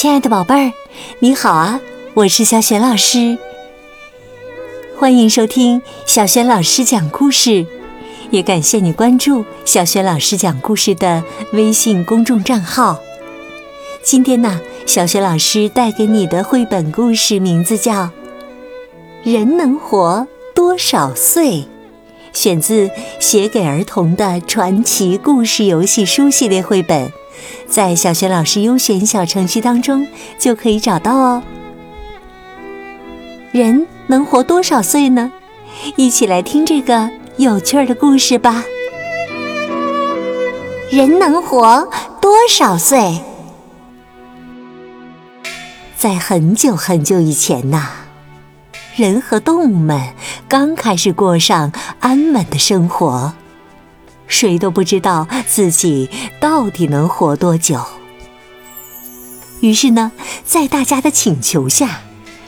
亲爱的宝贝儿，你好啊！我是小雪老师，欢迎收听小雪老师讲故事，也感谢你关注小雪老师讲故事的微信公众账号。今天呢，小雪老师带给你的绘本故事名字叫《人能活多少岁》，选自《写给儿童的传奇故事游戏书》系列绘本。在小学老师优选小程序当中就可以找到哦。人能活多少岁呢？一起来听这个有趣的故事吧。人能活多少岁？在很久很久以前呐，人和动物们刚开始过上安稳的生活。谁都不知道自己到底能活多久。于是呢，在大家的请求下，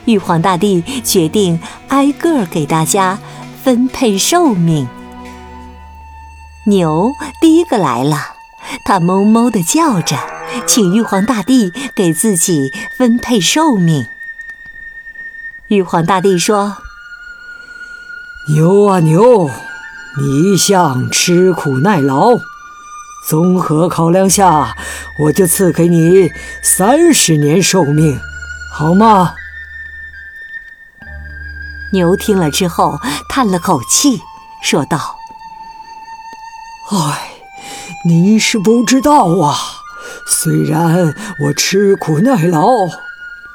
玉皇大帝决定挨个给大家分配寿命。牛第一个来了，它哞哞地叫着，请玉皇大帝给自己分配寿命。玉皇大帝说：“牛啊牛！”你一向吃苦耐劳，综合考量下，我就赐给你三十年寿命，好吗？牛听了之后叹了口气，说道：“唉，你是不知道啊，虽然我吃苦耐劳，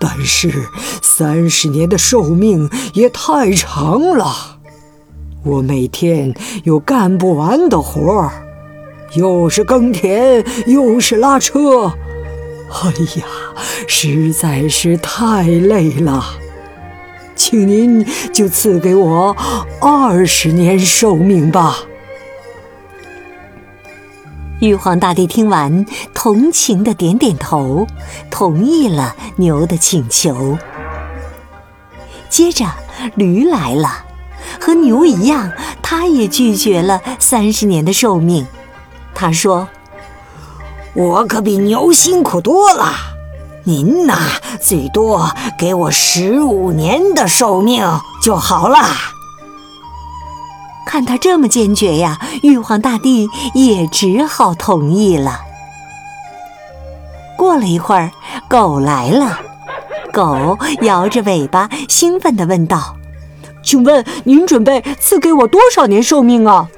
但是三十年的寿命也太长了。”我每天有干不完的活儿，又是耕田，又是拉车，哎呀，实在是太累了。请您就赐给我二十年寿命吧。玉皇大帝听完，同情的点点头，同意了牛的请求。接着，驴来了。和牛一样，他也拒绝了三十年的寿命。他说：“我可比牛辛苦多了，您呐，最多给我十五年的寿命就好了。”看他这么坚决呀，玉皇大帝也只好同意了。过了一会儿，狗来了，狗摇着尾巴，兴奋地问道。请问您准备赐给我多少年寿命啊？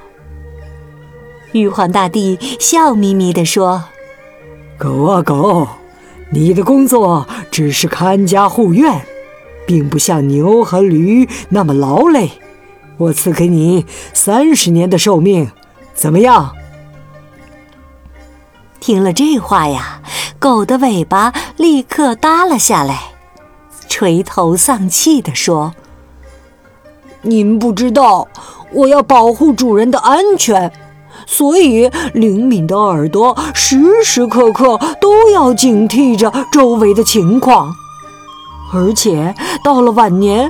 玉皇大帝笑眯眯地说：“狗啊狗，你的工作只是看家护院，并不像牛和驴那么劳累。我赐给你三十年的寿命，怎么样？”听了这话呀，狗的尾巴立刻耷了下来，垂头丧气地说。您不知道，我要保护主人的安全，所以灵敏的耳朵时时刻刻都要警惕着周围的情况。而且到了晚年，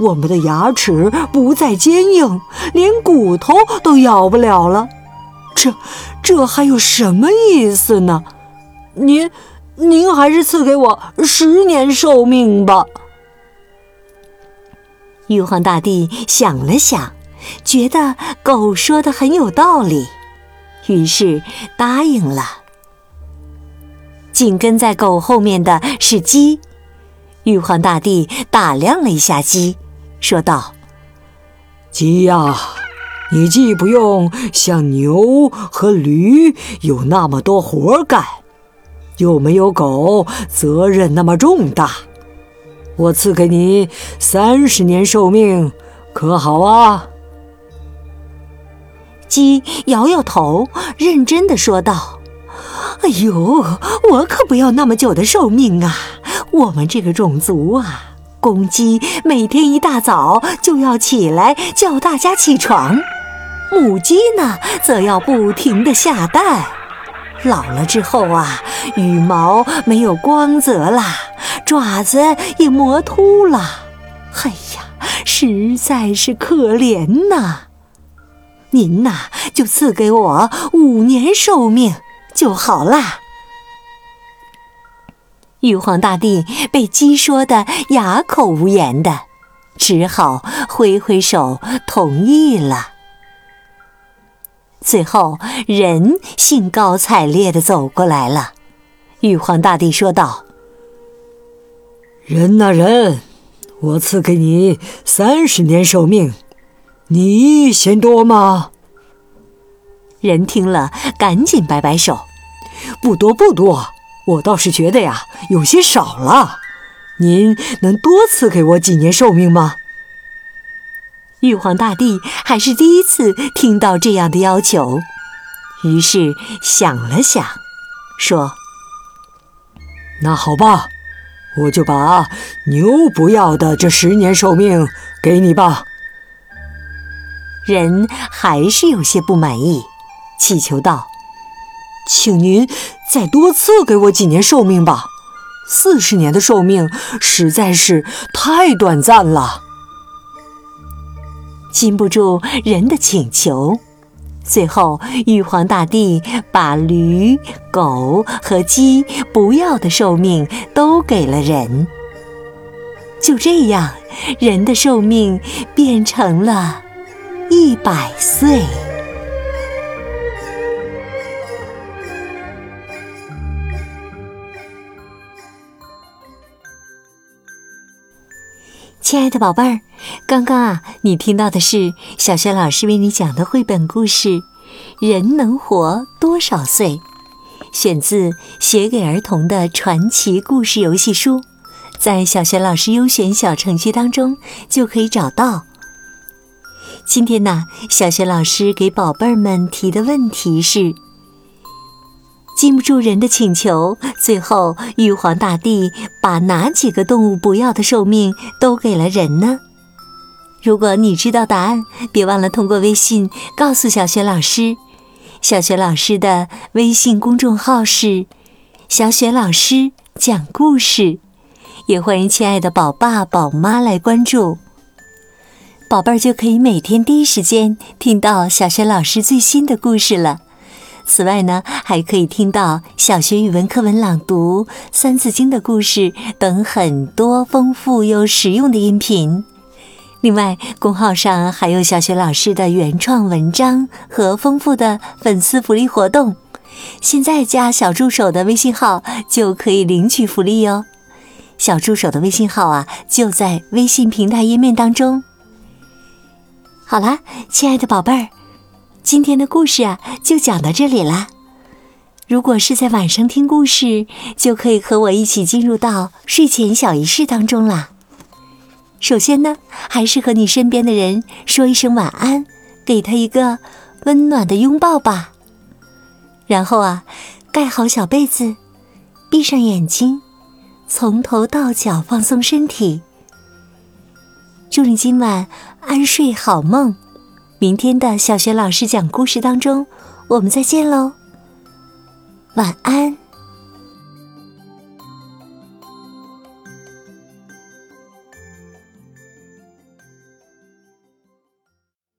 我们的牙齿不再坚硬，连骨头都咬不了了。这，这还有什么意思呢？您，您还是赐给我十年寿命吧。玉皇大帝想了想，觉得狗说的很有道理，于是答应了。紧跟在狗后面的是鸡，玉皇大帝打量了一下鸡，说道：“鸡呀，你既不用像牛和驴有那么多活干，又没有狗责任那么重大。”我赐给你三十年寿命，可好啊？鸡摇摇头，认真的说道：“哎呦，我可不要那么久的寿命啊！我们这个种族啊，公鸡每天一大早就要起来叫大家起床，母鸡呢，则要不停的下蛋。老了之后啊，羽毛没有光泽了。”爪子也磨秃了，哎呀，实在是可怜呐！您呐，就赐给我五年寿命就好啦。玉皇大帝被鸡说的哑口无言的，只好挥挥手同意了。最后，人兴高采烈的走过来了。玉皇大帝说道：“人呐人，我赐给你三十年寿命，你嫌多吗？”人听了，赶紧摆摆手：“不多不多，我倒是觉得呀，有些少了。您能多赐给我几年寿命吗？”玉皇大帝还是第一次听到这样的要求，于是想了想，说：“那好吧，我就把牛不要的这十年寿命给你吧。”人还是有些不满意，祈求道：“请您再多赐给我几年寿命吧，四十年的寿命实在是太短暂了。”禁不住人的请求，最后玉皇大帝把驴、狗和鸡不要的寿命都给了人。就这样，人的寿命变成了一百岁。亲爱的宝贝儿，刚刚啊，你听到的是小轩老师为你讲的绘本故事《人能活多少岁》，选自《写给儿童的传奇故事游戏书》，在小轩老师优选小程序当中就可以找到。今天呢，小轩老师给宝贝儿们提的问题是。禁不住人的请求，最后玉皇大帝把哪几个动物不要的寿命都给了人呢？如果你知道答案，别忘了通过微信告诉小雪老师。小雪老师的微信公众号是“小雪老师讲故事”，也欢迎亲爱的宝爸宝妈来关注，宝贝儿就可以每天第一时间听到小雪老师最新的故事了。此外呢，还可以听到小学语文课文朗读、三字经的故事等很多丰富又实用的音频。另外，公号上还有小学老师的原创文章和丰富的粉丝福利活动。现在加小助手的微信号就可以领取福利哟。小助手的微信号啊，就在微信平台页面当中。好啦，亲爱的宝贝儿。今天的故事啊，就讲到这里啦。如果是在晚上听故事，就可以和我一起进入到睡前小仪式当中啦。首先呢，还是和你身边的人说一声晚安，给他一个温暖的拥抱吧。然后啊，盖好小被子，闭上眼睛，从头到脚放松身体。祝你今晚安睡好梦。明天的小学老师讲故事当中，我们再见喽，晚安。